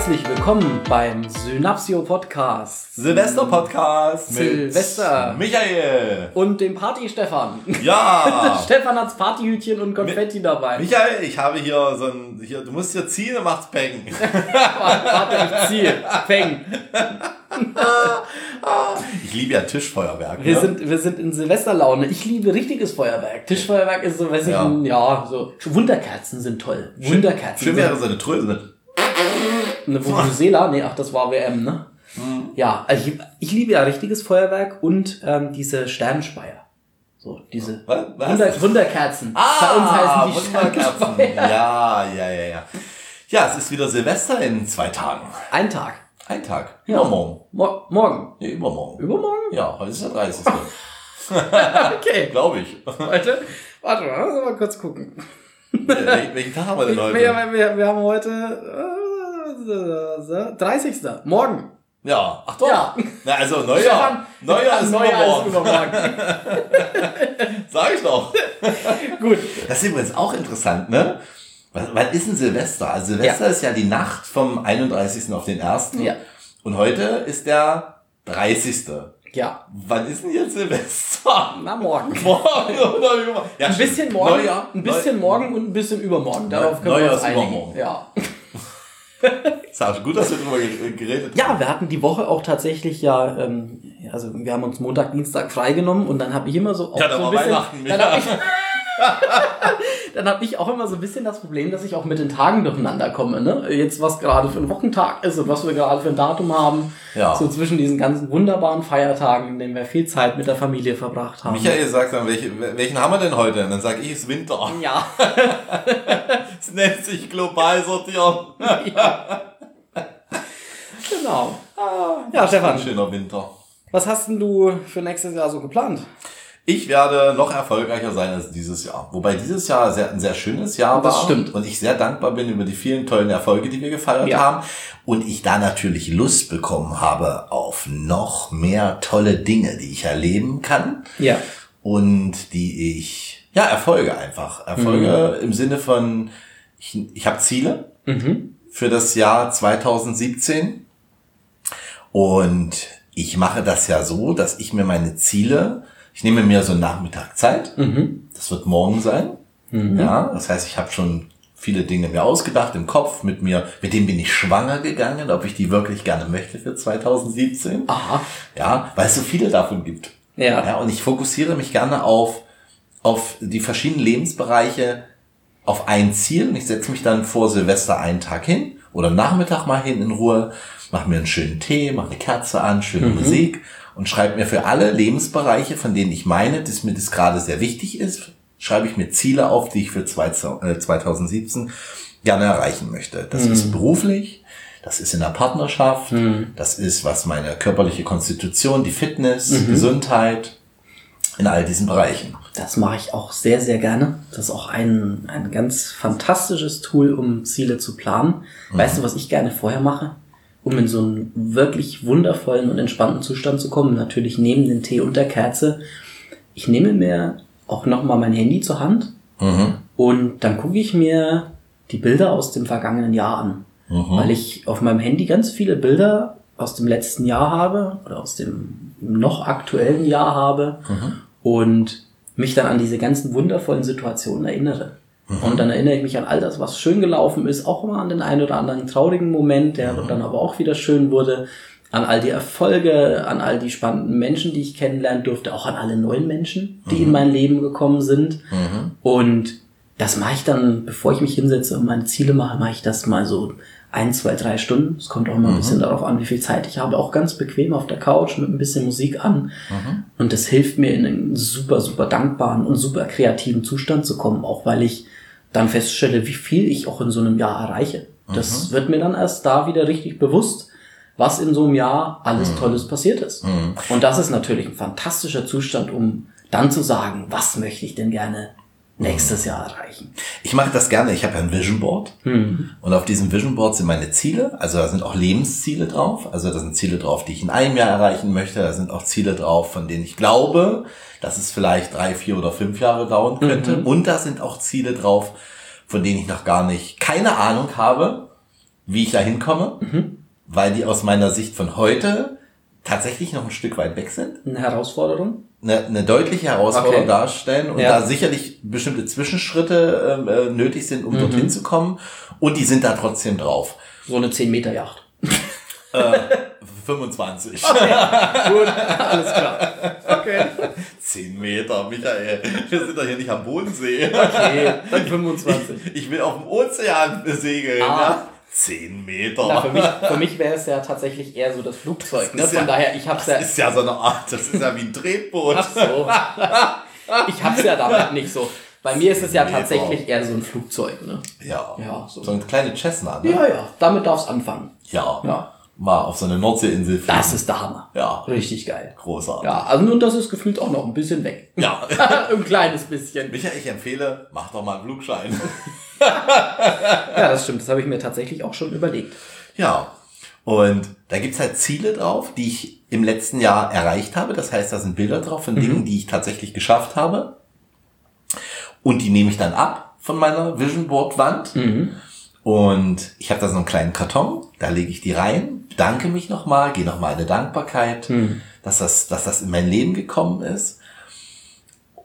Herzlich willkommen beim Synapsio Podcast. Silvester Podcast mit Silvester. Michael. Und dem Party Stefan. Ja. Stefan hat's Partyhütchen und Konfetti dabei. Michael, ich habe hier so ein, hier, du musst hier ziehen und macht's Peng. Warte, ich ziehe. Peng. Ich liebe ja Tischfeuerwerk. Wir ne? sind, wir sind in Silvesterlaune. Ich liebe richtiges Feuerwerk. Tischfeuerwerk ist so, weiß ich, Ja. ein- ja, so. Wunderkerzen sind toll. Wunderkerzen. Schön wäre so eine Tröse. Eine Vuvuzela? Nee, ach, das war WM, ne? Mhm. Ja, also ich, ich liebe ja richtiges Feuerwerk und ähm, diese Sternspeier. So, diese Was? Was? Wunder, Wunderkerzen. Ah, Bei uns heißen die Wunderkerzen. Ja, ja, ja, ja. Ja, es ist wieder Silvester in zwei Tagen. Ein Tag. Ein Tag. Ja. Übermorgen. Mo morgen. Nee, übermorgen. Übermorgen? Ja, heute ist der 30. Okay. Glaube ich. Warte, warte, lass uns mal kurz gucken. Wel- Welchen Tag haben wir denn Wir, heute? wir, wir, wir haben heute äh, 30. Morgen. Ja, ach doch. Ja. Na, also Stefan, Neujahr. Neujahr ist Neujahr übermorgen. ist übermorgen. Sag ich doch. Gut. Das ist übrigens auch interessant, ne? Was, wann ist denn Silvester? Also Silvester ist ja die Nacht vom 31. auf den 1. Ja. Und heute ist der 30. Ja. Wann ist denn jetzt Silvester? Na, morgen. Morgen oder über? Ja, Ein bisschen morgen, Neujahr, ein bisschen Neu- morgen und ein bisschen übermorgen. Darauf können Neujahr wir uns ist einigen. übermorgen. Ja. Sag, gut, dass wir drüber ge- geredet ja, wir hatten die Woche auch tatsächlich ja, ähm, also wir haben uns Montag, Dienstag freigenommen und dann habe ich immer so auch Ja, da so war ein bisschen, Weihnachten, dann ja. habe dann hab ich auch immer so ein bisschen das Problem, dass ich auch mit den Tagen durcheinander komme. Ne? Jetzt was gerade für ein Wochentag ist und was wir gerade für ein Datum haben. Ja. So zwischen diesen ganzen wunderbaren Feiertagen, in denen wir viel Zeit mit der Familie verbracht haben. Michael sagt dann, welche, welchen haben wir denn heute? Und dann sage ich, es ist Winter. Ja. Es nennt sich global sortieren. genau. Ja, Stefan, Ein schöner Winter. was hast denn du für nächstes Jahr so geplant? Ich werde noch erfolgreicher sein als dieses Jahr. Wobei dieses Jahr sehr, ein sehr schönes Jahr Das war. stimmt. Und ich sehr dankbar bin über die vielen tollen Erfolge, die wir gefeiert Ja. haben. Und ich da natürlich Lust bekommen habe auf noch mehr tolle Dinge, die ich erleben kann. Ja. Und die ich, ja, Erfolge einfach. Erfolge Mhm. im Sinne von, ich, ich habe Ziele Mhm. für das Jahr 2017. Und ich mache das ja so, dass ich mir meine Ziele, ich nehme mir so einen Nachmittag Zeit. Mhm. Das wird morgen sein. Ja, das heißt, ich habe schon viele Dinge mir ausgedacht im Kopf mit mir, mit denen bin ich schwanger gegangen, ob ich die wirklich gerne möchte für 2017. Aha. Ja, weil es so viele davon gibt. Ja. Ja, und ich fokussiere mich gerne auf, auf die verschiedenen Lebensbereiche, auf ein Ziel und ich setze mich dann vor Silvester einen Tag hin oder Nachmittag mal hin in Ruhe, mache mir einen schönen Tee, mache eine Kerze an, schöne Musik und schreibe mir für alle Lebensbereiche, von denen ich meine, dass mir das gerade sehr wichtig ist, schreibe ich mir Ziele auf, die ich für zwei- äh, 2017 gerne erreichen möchte. Das ist beruflich, das ist in der Partnerschaft, das ist was meine körperliche Konstitution, die Fitness, Gesundheit, in all diesen Bereichen. Das mache ich auch sehr, sehr gerne. Das ist auch ein, ein ganz fantastisches Tool, um Ziele zu planen. Weißt du, was ich gerne vorher mache? Um in so einen wirklich wundervollen und entspannten Zustand zu kommen, natürlich neben den Tee und der Kerze. Ich nehme mir auch nochmal mein Handy zur Hand und dann gucke ich mir die Bilder aus dem vergangenen Jahr an. Weil ich auf meinem Handy ganz viele Bilder aus dem letzten Jahr habe oder aus dem noch aktuellen Jahr habe und mich dann an diese ganzen wundervollen Situationen erinnere. Und dann erinnere ich mich an all das, was schön gelaufen ist, auch immer an den einen oder anderen traurigen Moment, der dann aber auch wieder schön wurde, an all die Erfolge, an all die spannenden Menschen, die ich kennenlernen durfte, auch an alle neuen Menschen, die in mein Leben gekommen sind. Und das mache ich dann, bevor ich mich hinsetze und meine Ziele mache, mache ich das mal so ein, zwei, drei Stunden. Es kommt auch immer ein bisschen darauf an, wie viel Zeit ich habe. Auch ganz bequem auf der Couch mit ein bisschen Musik an. Und das hilft mir in einen super, super dankbaren und super kreativen Zustand zu kommen, auch weil ich dann feststelle, wie viel ich auch in so einem Jahr erreiche. Das wird mir dann erst da wieder richtig bewusst, was in so einem Jahr alles Tolles passiert ist. Und das ist natürlich ein fantastischer Zustand, um dann zu sagen, was möchte ich denn gerne nächstes Jahr erreichen? Ich mache das gerne. Ich habe ja ein Vision Board Mhm. und auf diesem Vision Board sind meine Ziele. Also da sind auch Lebensziele drauf. Also da sind Ziele drauf, die ich in einem Jahr erreichen möchte. Da sind auch Ziele drauf, von denen ich glaube, dass es vielleicht drei, vier oder fünf Jahre dauern könnte. Und da sind auch Ziele drauf, von denen ich noch gar nicht keine Ahnung habe, wie ich da hinkomme, weil die aus meiner Sicht von heute tatsächlich noch ein Stück weit weg sind Eine Herausforderung? Eine, eine deutliche Herausforderung Okay. darstellen und Ja. da sicherlich bestimmte Zwischenschritte ähm, äh, nötig sind, um dorthin zu kommen. Und die sind da trotzdem drauf. So eine 10 Meter Yacht. 25. Gut, alles klar. Okay. 10 Meter, Michael. Wir sind doch hier nicht am Bodensee. Okay, dann 25. Ich will auf dem Ozean segeln. Ah. Ja? 10 Meter. Na, für mich, für mich wäre es ja tatsächlich eher so das Flugzeug. Ne? ist Von ja- daher, ich hab's ja. Das ist ja so eine Art, das ist ja wie ein Tretboot. Ach so. Ich hab's ja damit nicht so. Bei mir ist es ja tatsächlich eher so ein Flugzeug. Ne? Ja. Ja, so. So eine kleine Cessna, ne? Ja, ja, damit darf's anfangen. Ja. Ja. Mal auf so eine Nordseeinsel fliegen. Das ist der Hammer. Ja. Richtig geil. großartig. Ja, also nun, das ist gefühlt auch noch ein bisschen weg. ja. ein kleines bisschen. Michael, ich empfehle, mach doch mal einen Flugschein. Ja, das stimmt. Das habe ich mir tatsächlich auch schon überlegt. ja. Und da gibt's halt Ziele drauf, die ich im letzten Jahr erreicht habe. Das heißt, da sind Bilder drauf von Dingen, die ich tatsächlich geschafft habe. Und die nehme ich dann ab von meiner Vision Board Wand. Und ich habe da so einen kleinen Karton, da lege ich die rein, bedanke mich nochmal, gehe nochmal in eine Dankbarkeit, dass, das, dass das in mein Leben gekommen ist.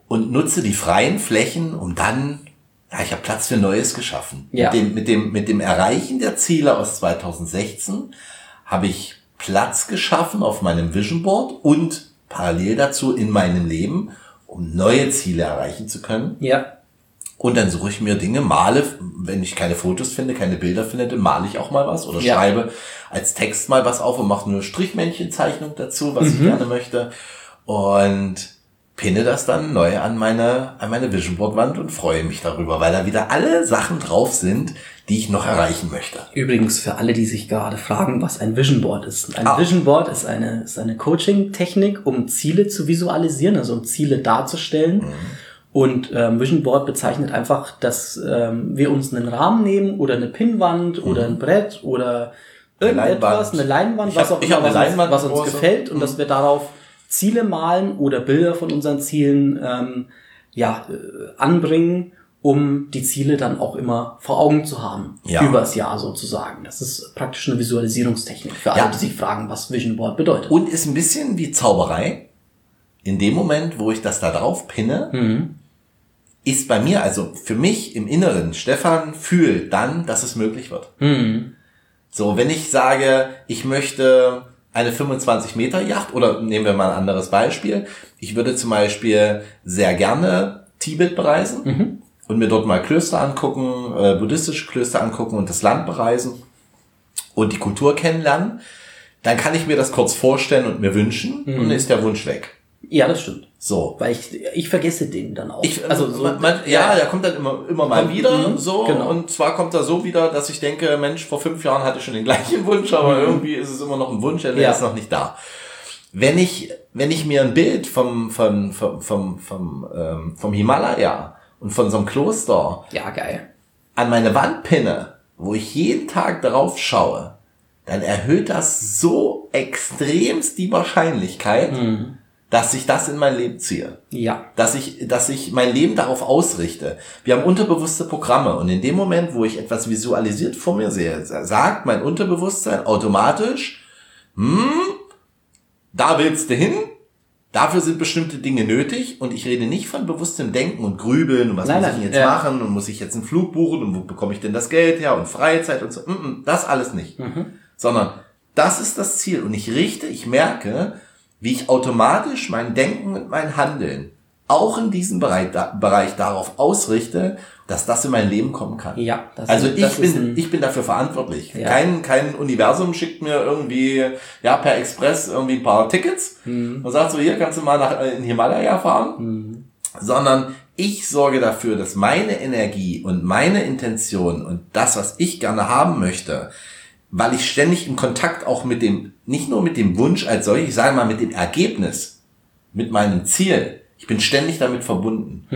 Und nutze die freien Flächen, um dann, ja, ich habe Platz für Neues geschaffen. Ja. Mit, dem, mit, dem, mit dem Erreichen der Ziele aus 2016 habe ich Platz geschaffen auf meinem Vision Board und parallel dazu in meinem Leben, um neue Ziele erreichen zu können. Ja. Und dann suche ich mir Dinge, male, wenn ich keine Fotos finde, keine Bilder finde, dann male ich auch mal was oder Ja. schreibe als Text mal was auf und mache eine Strichmännchenzeichnung dazu, was ich gerne möchte. Und pinne das dann neu an meine, an meine Vision Board Wand und freue mich darüber, weil da wieder alle Sachen drauf sind, die ich noch erreichen möchte. Übrigens für alle, die sich gerade fragen, was ein Vision Board ist. Ein Ah. Vision Board ist eine, ist eine Coaching-Technik, um Ziele zu visualisieren, also um Ziele darzustellen. Mhm. Und ähm, Vision Board bezeichnet einfach, dass ähm, wir uns einen Rahmen nehmen oder eine Pinnwand oder ein Brett oder irgendetwas, Mhm. Leinwand. eine Leinwand, was hab- auch immer, was, was uns gefällt und Mhm. dass wir darauf Ziele malen oder Bilder von unseren Zielen ähm, ja, äh, anbringen, um die Ziele dann auch immer vor Augen zu haben. Ja. Übers Jahr sozusagen. Das ist praktisch eine Visualisierungstechnik für alle, Ja. die sich fragen, was Vision Board bedeutet. Und ist ein bisschen wie Zauberei. In dem Moment, wo ich das da drauf pinne, Mhm. ist bei mir, also für mich im Inneren, Stefan fühlt dann, dass es möglich wird. Mhm. So, wenn ich sage, ich möchte eine 25 Meter Yacht oder nehmen wir mal ein anderes Beispiel. Ich würde zum Beispiel sehr gerne Tibet bereisen Mhm. und mir dort mal Klöster angucken, äh, buddhistische Klöster angucken und das Land bereisen und die Kultur kennenlernen. Dann kann ich mir das kurz vorstellen und mir wünschen und dann ist der Wunsch weg. Ja, das stimmt. So. Weil ich, ich vergesse den dann auch. Ich, also also so, man, man, ja, der kommt dann immer, immer mal wieder mhm, so. genau. Und zwar kommt er so wieder, dass ich denke, Mensch, vor fünf Jahren hatte ich schon den gleichen Wunsch, aber irgendwie ist es immer noch ein Wunsch, der Mhm. Ja. ist noch nicht da. Wenn ich, wenn ich mir ein Bild vom, vom, vom, vom, vom, ähm, vom Himalaya und von so einem Kloster ja, geil. an meine Wand pinne, wo ich jeden Tag darauf schaue, dann erhöht das so extremst die Wahrscheinlichkeit, Mhm. Dass ich das in mein Leben ziehe Ja. dass ich, dass ich mein Leben darauf ausrichte. Wir haben unterbewusste Programme und in dem Moment, wo ich etwas visualisiert vor mir sehe, sagt mein Unterbewusstsein automatisch, hm, da willst du hin, dafür sind bestimmte Dinge nötig und ich rede nicht von bewusstem Denken und Grübeln und was Nein, muss nein, ich jetzt ja. machen und muss ich jetzt einen Flug buchen und wo bekomme ich denn das Geld her und Freizeit und so, mm, mm, das alles nicht. Sondern das ist das Ziel und ich richte, ich merke, wie ich automatisch mein Denken und mein Handeln auch in diesem Bereich, da, Bereich darauf ausrichte, dass das in mein Leben kommen kann. Ja, das also ist- ich das bin, ich bin dafür verantwortlich. Ja. Kein, kein Universum schickt mir irgendwie, ja, per Express irgendwie ein paar Tickets Hm. und sagt so, hier kannst du mal nach äh, in Himalaya fahren. Sondern ich sorge dafür, dass meine Energie und meine Intention und das, was ich gerne haben möchte, weil ich ständig in Kontakt auch mit dem, nicht nur mit dem Wunsch als solch, ich sage mal mit dem Ergebnis, mit meinem Ziel. Ich bin ständig damit verbunden.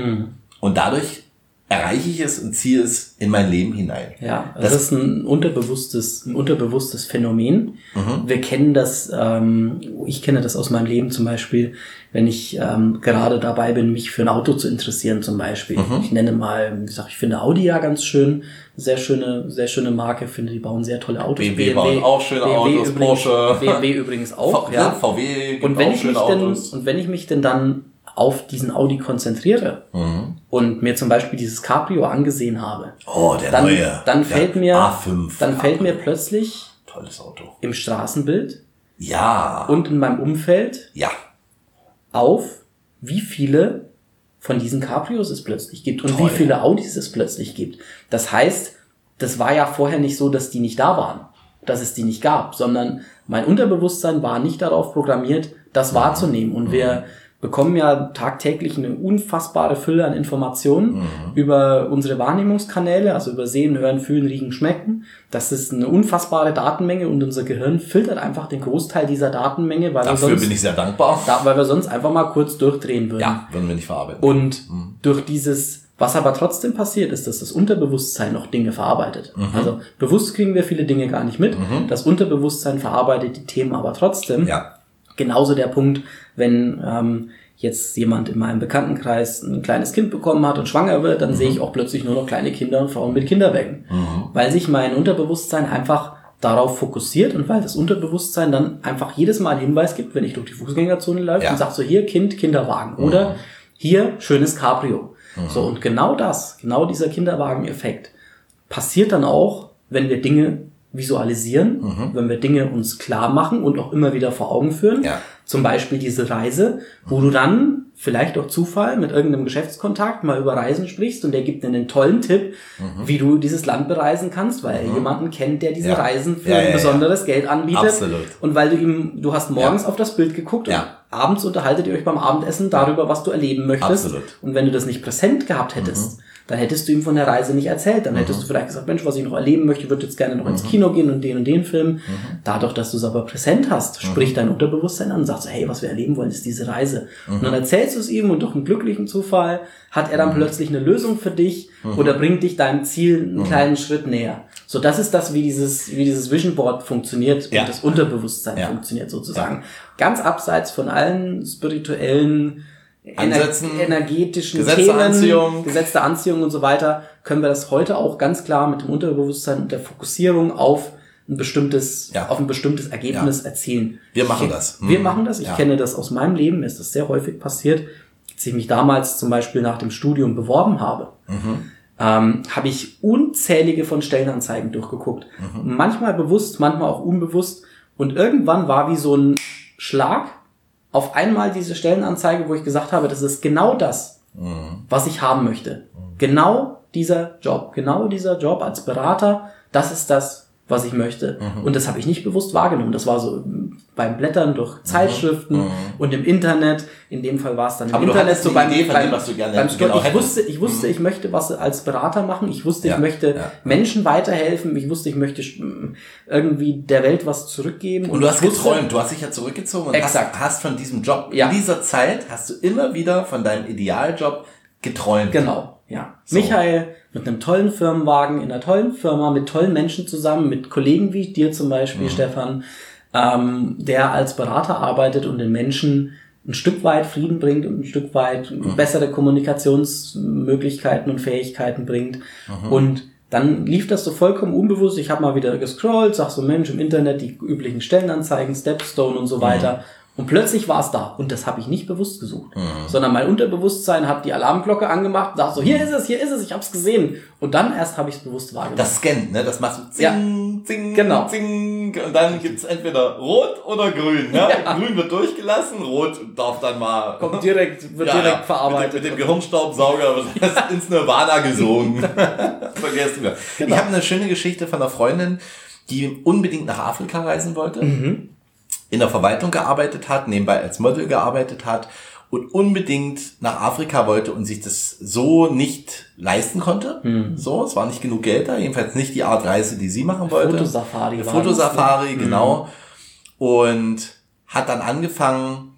Und dadurch erreiche ich es und ziehe es in mein Leben hinein. Ja, das, das ist ein unterbewusstes, ein unterbewusstes Phänomen. Mhm. Wir kennen das, ähm, ich kenne das aus meinem Leben zum Beispiel, wenn ich ähm, gerade dabei bin, mich für ein Auto zu interessieren zum Beispiel. Mhm. Ich nenne mal, wie gesagt, ich finde Audi ja ganz schön, sehr schöne, sehr schöne Marke, finde die bauen sehr tolle Autos. BMW, BMW bauen auch schöne BMW Autos, übrigens, Porsche. BMW übrigens auch, v ja. VW und wenn ich mich denn, und wenn ich mich denn dann auf diesen Audi konzentriere mhm. Und mir zum Beispiel dieses Cabrio angesehen habe, oh, der dann, neue, dann fällt mir, A5 dann fällt mir plötzlich tolles Auto. im Straßenbild ja. und in meinem Umfeld ja. auf, wie viele von diesen Cabrios es plötzlich gibt und Toll. wie viele Audis es plötzlich gibt. Das heißt, das war ja vorher nicht so, dass die nicht da waren, dass es die nicht gab, sondern mein Unterbewusstsein war nicht darauf programmiert, das wahrzunehmen. Und wir bekommen ja tagtäglich eine unfassbare Fülle an Informationen mhm. über unsere Wahrnehmungskanäle, also über Sehen, Hören, Fühlen, Riechen, Schmecken. Das ist eine unfassbare Datenmenge und unser Gehirn filtert einfach den Großteil dieser Datenmenge, weil Dafür wir sonst, bin ich sehr dankbar. Da, weil wir sonst einfach mal kurz durchdrehen würden. Ja, würden wir nicht verarbeiten. Und mhm. durch dieses was aber trotzdem passiert, ist, dass das Unterbewusstsein noch Dinge verarbeitet. Mhm. Also bewusst kriegen wir viele Dinge gar nicht mit. Mhm. Das Unterbewusstsein verarbeitet die Themen aber trotzdem. Ja. Genauso der Punkt, wenn ähm, jetzt jemand in meinem Bekanntenkreis ein kleines Kind bekommen hat und schwanger wird, dann mhm. sehe ich auch plötzlich nur noch kleine Kinder und Frauen mit Kinderwägen. Mhm. Weil sich mein Unterbewusstsein einfach darauf fokussiert und weil das Unterbewusstsein dann einfach jedes Mal einen Hinweis gibt, wenn ich durch die Fußgängerzone läuft ja. und sagt so, hier Kind, Kinderwagen mhm. oder hier schönes Cabrio. Mhm. So, und genau das, genau dieser Kinderwagen-Effekt passiert dann auch, wenn wir Dinge visualisieren, mhm. wenn wir Dinge uns klar machen und auch immer wieder vor Augen führen. Ja. Zum Beispiel diese Reise, wo mhm. du dann vielleicht durch Zufall mit irgendeinem Geschäftskontakt mal über Reisen sprichst und der gibt dir einen tollen Tipp, mhm. wie du dieses Land bereisen kannst, weil er mhm. jemanden kennt, der diese ja. Reisen für ja, ein besonderes Geld anbietet. Absolut. Und weil du ihm, du hast morgens auf das Bild geguckt und abends unterhaltet ihr euch beim Abendessen darüber, was du erleben möchtest. Absolut. Und wenn du das nicht präsent gehabt hättest, mhm dann hättest du ihm von der Reise nicht erzählt. Dann mhm. hättest du vielleicht gesagt, Mensch, was ich noch erleben möchte, würde jetzt gerne noch mhm. ins Kino gehen und den und den Film. Mhm. Dadurch, dass du es aber präsent hast, mhm. spricht dein Unterbewusstsein an und sagt so, hey, was wir erleben wollen, ist diese Reise. Und dann mhm. erzählst du es ihm und durch einen glücklichen Zufall hat er dann mhm. plötzlich eine Lösung für dich oder bringt dich deinem Ziel einen kleinen Schritt näher. So, das ist das, wie dieses, wie dieses Vision Board funktioniert ja. und das Unterbewusstsein ja. funktioniert sozusagen. Ja. Ganz abseits von allen spirituellen Ansätzen, energetischen Gesetz Themen, Anziehung. Gesetz der Anziehung und so weiter, können wir das heute auch ganz klar mit dem Unterbewusstsein und der Fokussierung auf ein bestimmtes, ja. auf ein bestimmtes Ergebnis ja. erzielen. Wir machen ich, das. Wir hm. machen das. Ich ja. kenne das aus meinem Leben. Mir ist das sehr häufig passiert. Als ich mich damals zum Beispiel nach dem Studium beworben habe, mhm. ähm, habe ich unzählige von Stellenanzeigen durchgeguckt. Mhm. Manchmal bewusst, manchmal auch unbewusst. Und irgendwann war wie so ein Schlag auf einmal diese Stellenanzeige, wo ich gesagt habe, das ist genau das, mhm. was ich haben möchte. Genau dieser Job, genau dieser Job als Berater, das ist das, was ich möchte. Mhm. Und das habe ich nicht bewusst wahrgenommen. Das war so beim Blättern durch mhm. Zeitschriften mhm. und im Internet. In dem Fall war es dann im Aber Internet so beim, Idee beim, dem, was du gerne beim genau ich wusste, ich wusste, mhm. ich möchte was als Berater machen. Ich wusste, ja. ich möchte ja. Menschen weiterhelfen. Ich wusste, ich möchte irgendwie der Welt was zurückgeben. Und, und du hast geträumt. Du hast dich ja zurückgezogen und exakt. Hast, hast von diesem Job ja. in dieser Zeit hast du immer wieder von deinem Idealjob geträumt. Genau. Ja. So. Michael mit einem tollen Firmenwagen, in einer tollen Firma, mit tollen Menschen zusammen, mit Kollegen wie dir zum Beispiel, mhm. Stefan, ähm, der als Berater arbeitet und den Menschen ein Stück weit Frieden bringt und ein Stück weit mhm. bessere Kommunikationsmöglichkeiten und Fähigkeiten bringt. Mhm. Und dann lief das so vollkommen unbewusst. Ich habe mal wieder gescrollt, sag so Mensch im Internet die üblichen Stellenanzeigen, Stepstone und so mhm. weiter. Und plötzlich war es da. Und das habe ich nicht bewusst gesucht. Mhm. Sondern mein Unterbewusstsein hat die Alarmglocke angemacht und sagt so, hier ist es, hier ist es, ich habe es gesehen. Und dann erst habe ich es bewusst wahrgenommen. Das scannt, ne? Das machst du zing, ja. zing, genau. zing. Und dann gibt's entweder rot oder grün. Ne? Ja. Grün wird durchgelassen, rot darf dann mal... Kommt direkt, wird ja, direkt verarbeitet. Mit, mit dem Gehirnstaubsauger wird das ins Nirvana gesogen. Vergessen wir. Genau. Ich habe eine schöne Geschichte von einer Freundin, die unbedingt nach Afrika reisen wollte. Mhm in der Verwaltung gearbeitet hat, nebenbei als Model gearbeitet hat und unbedingt nach Afrika wollte und sich das so nicht leisten konnte. Hm. So, es war nicht genug Geld da, jedenfalls nicht die Art Reise, die sie machen wollte. Fotosafari. Fotosafari, genau. Hm. Und hat dann angefangen,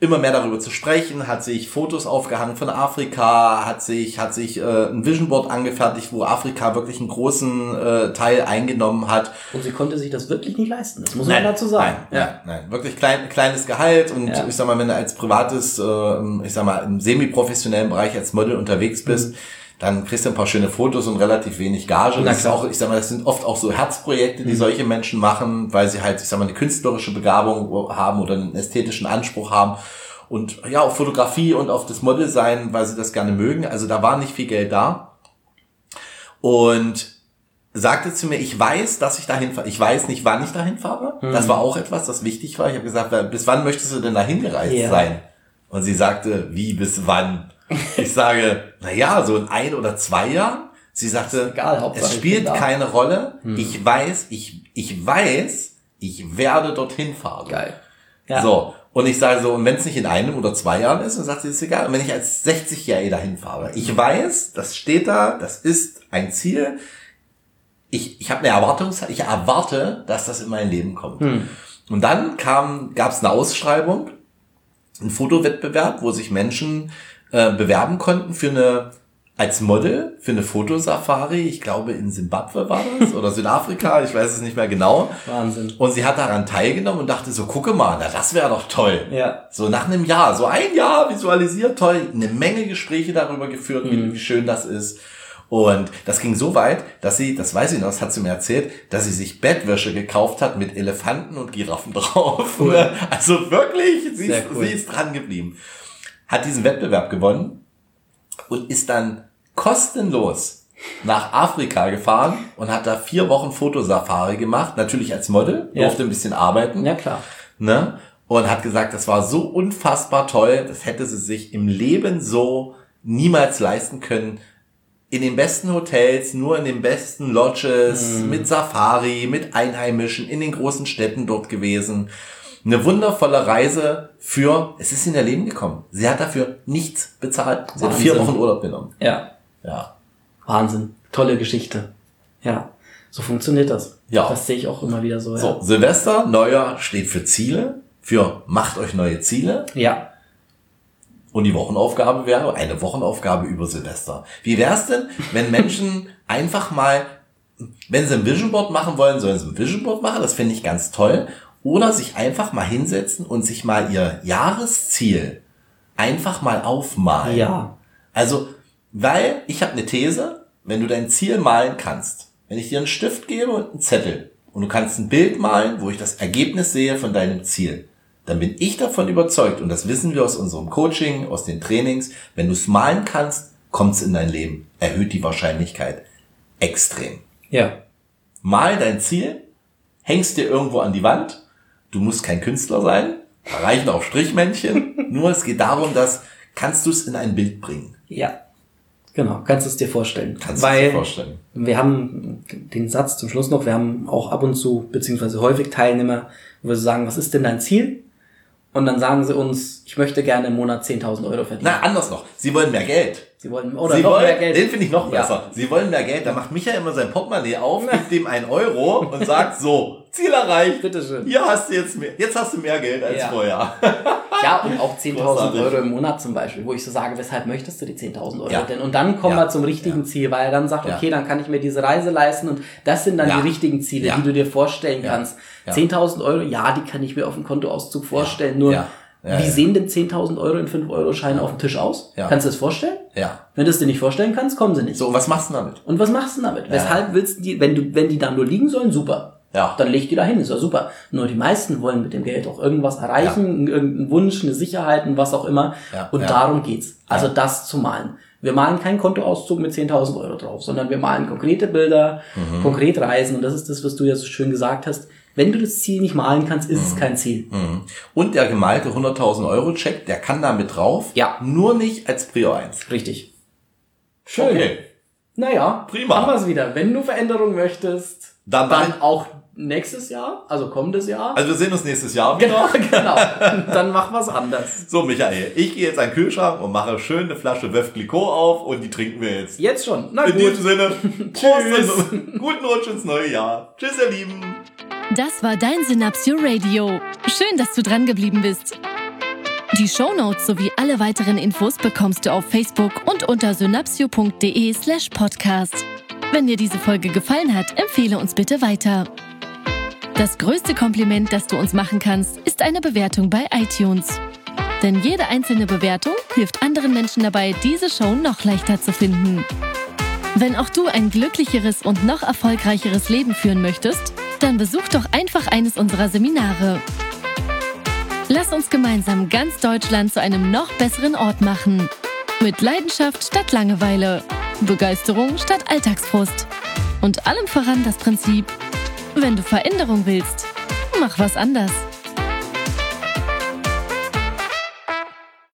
immer mehr darüber zu sprechen, hat sich Fotos aufgehangen von Afrika, hat sich, hat sich äh, ein Vision Board angefertigt, wo Afrika wirklich einen großen äh, Teil eingenommen hat. Und sie konnte sich das wirklich nicht leisten, das muss man dazu sagen. Nein, ja. nein, nein. Wirklich klein, kleines Gehalt und ja. ich sag mal, wenn du als privates, äh, ich sag mal, im semi-professionellen Bereich als Model unterwegs bist, mhm dann kriegst du ein paar schöne Fotos und relativ wenig Gage. Das ist auch, ich sag mal, das sind oft auch so Herzprojekte, die mhm. solche Menschen machen, weil sie halt, ich sag mal, eine künstlerische Begabung haben oder einen ästhetischen Anspruch haben. Und ja, auf Fotografie und auf das Model sein, weil sie das gerne mögen. Also da war nicht viel Geld da. Und sagte zu mir, ich weiß, dass ich dahin fahre. Ich weiß nicht, wann ich dahin fahre. Mhm. Das war auch etwas, das wichtig war. Ich habe gesagt, bis wann möchtest du denn dahin gereist yeah. sein? Und sie sagte, wie bis wann? Ich sage, na ja, so in ein oder zwei Jahren. Sie sagte, egal, es spielt keine Rolle. Hm. Ich weiß, ich, ich weiß, ich werde dorthin fahren. Geil. Ja. So. Und ich sage so, und wenn es nicht in einem oder zwei Jahren ist, dann sagt sie, ist egal. Und wenn ich als 60-Jähriger dahin fahre, ich weiß, das steht da, das ist ein Ziel. Ich, ich habe eine Erwartungszeit, ich erwarte, dass das in mein Leben kommt. Hm. Und dann kam, gab es eine Ausschreibung, ein Fotowettbewerb, wo sich Menschen äh, bewerben konnten für eine als Model für eine Fotosafari, ich glaube in Simbabwe war das oder Südafrika, ich weiß es nicht mehr genau. Wahnsinn. Und sie hat daran teilgenommen und dachte so, gucke mal, na das wäre doch toll. Ja. So nach einem Jahr, so ein Jahr visualisiert, toll, eine Menge Gespräche darüber geführt, mhm. wie, wie schön das ist. Und das ging so weit, dass sie, das weiß ich noch, das hat sie mir erzählt, dass sie sich Bettwäsche gekauft hat mit Elefanten und Giraffen drauf. Cool. Also wirklich, sie ist, cool. sie ist dran geblieben hat diesen Wettbewerb gewonnen und ist dann kostenlos nach Afrika gefahren und hat da vier Wochen Fotosafari gemacht, natürlich als Model, ja. durfte ein bisschen arbeiten. Ja, klar. Ne? Und hat gesagt, das war so unfassbar toll, das hätte sie sich im Leben so niemals leisten können. In den besten Hotels, nur in den besten Lodges, mm. mit Safari, mit Einheimischen, in den großen Städten dort gewesen eine wundervolle Reise für, es ist in ihr Leben gekommen. Sie hat dafür nichts bezahlt. Sie Wahnsinn. hat vier Wochen Urlaub genommen. Ja. Ja. Wahnsinn. Tolle Geschichte. Ja. So funktioniert das. Ja. Das sehe ich auch immer wieder so. So, ja. Silvester, Neujahr steht für Ziele, für macht euch neue Ziele. Ja. Und die Wochenaufgabe wäre eine Wochenaufgabe über Silvester. Wie wär's denn, wenn Menschen einfach mal, wenn sie ein Vision Board machen wollen, sollen sie ein Vision Board machen. Das finde ich ganz toll. Oder sich einfach mal hinsetzen und sich mal ihr Jahresziel einfach mal aufmalen. Ja. Also, weil ich habe eine These, wenn du dein Ziel malen kannst, wenn ich dir einen Stift gebe und einen Zettel und du kannst ein Bild malen, wo ich das Ergebnis sehe von deinem Ziel, dann bin ich davon überzeugt, und das wissen wir aus unserem Coaching, aus den Trainings, wenn du es malen kannst, kommt es in dein Leben, erhöht die Wahrscheinlichkeit extrem. Ja. Mal dein Ziel, hängst dir irgendwo an die Wand Du musst kein Künstler sein. Da reichen auch Strichmännchen. Nur es geht darum, dass kannst du es in ein Bild bringen. Ja. Genau, kannst du es dir vorstellen. Kannst du es dir vorstellen. Wir haben den Satz zum Schluss noch, wir haben auch ab und zu, beziehungsweise häufig Teilnehmer, wo wir sagen, was ist denn dein Ziel? Und dann sagen sie uns, ich möchte gerne im Monat 10.000 Euro verdienen. Na, anders noch. Sie wollen mehr Geld. Sie wollen, oder Sie noch wollen, mehr Geld. Den finde ich noch besser. Ja. Sie wollen mehr Geld. Da macht Micha immer sein Portemonnaie auf, gibt dem einen Euro und sagt so, Ziel erreicht. Bitteschön. Hier hast du jetzt mehr, jetzt hast du mehr Geld als ja. vorher. ja, und auch 10.000 Euro im Monat zum Beispiel, wo ich so sage, weshalb möchtest du die 10.000 Euro ja. denn? Und dann kommen wir zum richtigen Ziel, weil er dann sagt, okay, dann kann ich mir diese Reise leisten und das sind dann die richtigen Ziele, die du dir vorstellen kannst. 10.000 Euro, ja, die kann ich mir auf dem Kontoauszug vorstellen, nur ja, Wie ja. sehen denn 10.000 Euro in 5-Euro-Scheinen auf dem Tisch aus? Ja. Kannst du das vorstellen? Ja. Wenn du es dir nicht vorstellen kannst, kommen sie nicht. So, was machst du damit? Und was machst du damit? Weshalb willst du die, wenn du, wenn die da nur liegen sollen, super. Ja. Dann leg die da hin, ist ja super. Nur die meisten wollen mit dem Geld auch irgendwas erreichen, irgendeinen Wunsch, eine Sicherheit und was auch immer. Ja. Und darum geht's. Also das zu malen. Wir malen keinen Kontoauszug mit 10.000 Euro drauf, sondern wir malen konkrete Bilder, mhm. konkret Reisen. Und das ist das, was du ja so schön gesagt hast. Wenn du das Ziel nicht malen kannst, ist mhm. es kein Ziel. Mhm. Und der gemalte 100.000 Euro Check, der kann da mit drauf. Ja. Nur nicht als Prio 1. Richtig. Schön. Okay. Naja, prima. Haben wir es wieder. Wenn du Veränderung möchtest, dann, dann auch nächstes Jahr, also kommendes Jahr. Also wir sehen uns nächstes Jahr wieder. Genau, genau. Dann mach was anders. So, Michael, ich gehe jetzt an den Kühlschrank und mache schön eine Flasche Veuve Clicquot auf und die trinken wir jetzt. Jetzt schon. Na In gut. diesem Sinne, Tschüss. guten Rutsch ins neue Jahr. Tschüss, ihr Lieben. Das war dein Synapsio Radio. Schön, dass du dran geblieben bist. Die Shownotes sowie alle weiteren Infos bekommst du auf Facebook und unter synapsio.de slash podcast. Wenn dir diese Folge gefallen hat, empfehle uns bitte weiter. Das größte Kompliment, das du uns machen kannst, ist eine Bewertung bei iTunes. Denn jede einzelne Bewertung hilft anderen Menschen dabei, diese Show noch leichter zu finden. Wenn auch du ein glücklicheres und noch erfolgreicheres Leben führen möchtest, dann besuch doch einfach eines unserer Seminare. Lass uns gemeinsam ganz Deutschland zu einem noch besseren Ort machen. Mit Leidenschaft statt Langeweile, Begeisterung statt Alltagsfrust und allem voran das Prinzip, wenn du Veränderung willst, mach was anders.